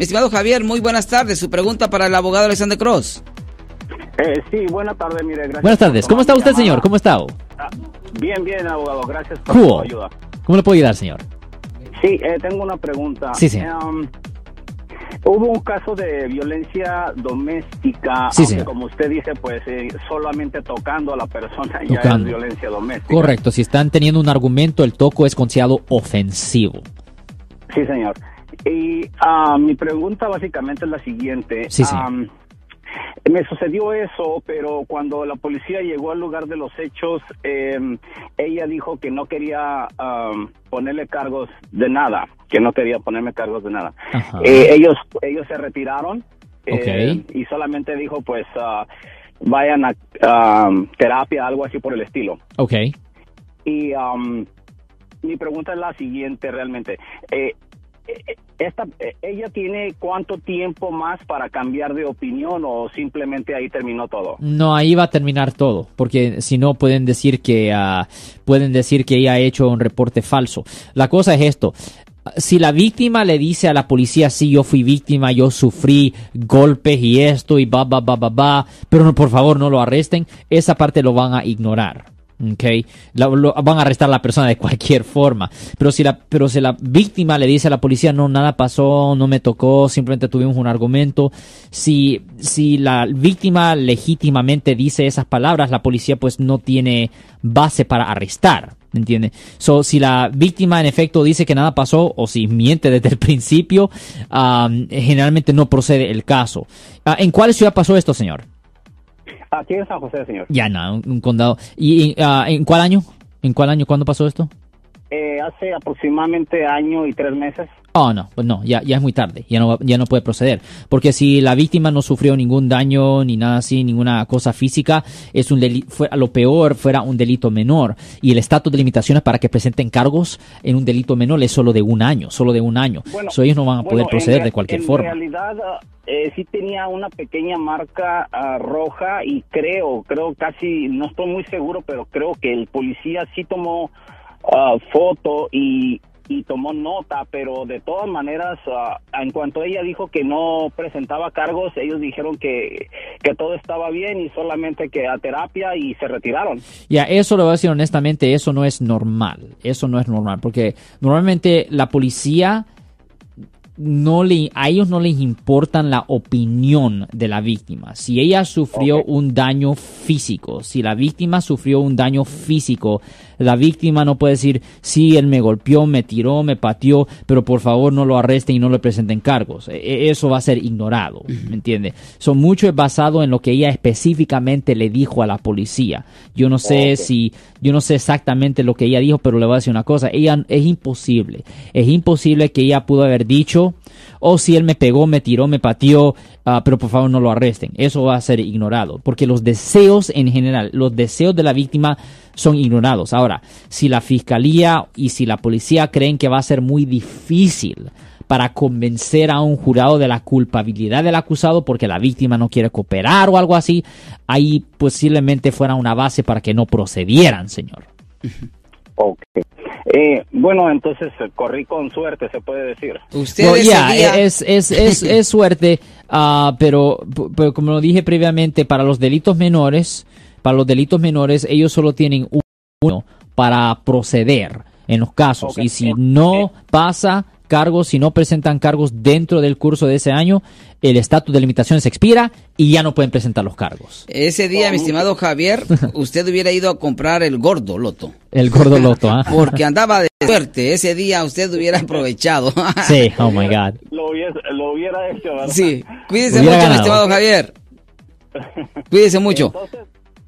Mi estimado Javier, muy buenas tardes. Su pregunta para el abogado Alexander Cross. Eh, sí, buenas tardes, mire. Gracias buenas tardes. ¿Cómo está usted, señor? ¿Cómo está? Ah, bien, bien, abogado. Gracias por su ayuda. ¿Cómo le puedo ayudar, señor? Sí, eh, tengo una pregunta. Sí, sí. Um, hubo un caso de violencia doméstica, sí, como usted dice, pues eh, solamente tocando a la persona ya es violencia doméstica. Correcto, si están teniendo un argumento, el toco es considerado ofensivo. Sí, señor. Y uh, mi pregunta básicamente es la siguiente. Sí, sí. Um, me sucedió eso, pero cuando la policía llegó al lugar de los hechos, em, ella dijo que no quería ponerle cargos de nada, que no quería ponerme cargos de nada. Eh, ellos, ellos se retiraron eh, y solamente dijo, pues, ah, vayan a terapia, algo así por el estilo. Ok. Y mi pregunta es la siguiente, realmente. Eh, esta, ¿Ella tiene cuánto tiempo más para cambiar de opinión o simplemente ahí terminó todo? No, ahí va a terminar todo, porque si no pueden decir que uh, pueden decir que ella ha hecho un reporte falso. La cosa es esto. Si la víctima le dice a la policía, sí, yo fui víctima, yo sufrí golpes y esto y ba, ba, ba, ba, ba, pero por favor no lo arresten, esa parte lo van a ignorar. Okay. van a arrestar a la persona de cualquier forma. Pero si, la, pero si la víctima le dice a la policía, no, nada pasó, no me tocó, simplemente tuvimos un argumento. Si, si la víctima legítimamente dice esas palabras, la policía pues no tiene base para arrestar. ¿Entiende? So, si la víctima en efecto dice que nada pasó o si miente desde el principio, generalmente no procede el caso. Ah, ¿En cuál ciudad pasó esto, señor? Aquí en San José, señor. Ya, no, un, condado. ¿Y uh, en cuál año? ¿En cuál año? ¿Cuándo pasó esto? Eh, hace aproximadamente año y tres meses. Oh, no, pues no, ya, ya es muy tarde, ya no, ya no puede proceder. Porque si la víctima no sufrió ningún daño ni nada así, ninguna cosa física, es un delito, lo peor fuera un delito menor. Y el estatus de limitaciones para que presenten cargos en un delito menor es solo de un año, solo de un año. Bueno, ellos no van a poder proceder de cualquier forma. En realidad, eh, sí tenía una pequeña marca ah, roja y creo, creo casi, no estoy muy seguro, pero creo que el policía sí tomó ah, foto y, tomó nota, pero de todas maneras, ah, en cuanto ella dijo que no presentaba cargos, ellos dijeron que, que todo estaba bien y solamente que a terapia y se retiraron. Ya, eso lo voy a decir honestamente, eso no es normal, eso no es normal, porque normalmente la policía no le, a ellos no les importa la opinión de la víctima. Si ella sufrió un daño físico, si la víctima sufrió un daño físico, la víctima no puede decir, sí, él me golpeó, me tiró, me pateó, pero por favor no lo arresten y no le presenten cargos. E, e, eso va a ser ignorado, ¿me entiende? Son mucho es basado en lo que ella específicamente le dijo a la policía. Yo no sé si, yo no sé exactamente lo que ella dijo, pero le voy a decir una cosa, ella es imposible, es imposible que ella pudo haber dicho, o si él me pegó, me tiró, me pateó, ah, pero por favor no lo arresten. Eso va a ser ignorado, porque los deseos en general, los deseos de la víctima son ignorados. Ahora, si la fiscalía y si la policía creen que va a ser muy difícil para convencer a un jurado de la culpabilidad del acusado porque la víctima no quiere cooperar o algo así, ahí posiblemente fuera una base para que no procedieran, señor. Ok. Eh, bueno, entonces eh, corrí con suerte, se puede decir. Usted es, es, es, es, suerte, uh, pero, pero como lo dije previamente, para los delitos menores, para los delitos menores, ellos solo tienen uno para proceder en los casos. Y si no pasa cargos, si no presentan cargos dentro del curso de ese año, el estatus de limitaciones expira y ya no pueden presentar los cargos. Ese día, mi estimado Javier, usted hubiera ido a comprar el gordo loto. El gordo loto, ¿ah? Porque andaba de suerte. Ese día usted hubiera aprovechado. sí, oh my God. Lo hubiera, hecho, ¿verdad? Sí, cuídese mucho, mi estimado Javier. Cuídese mucho.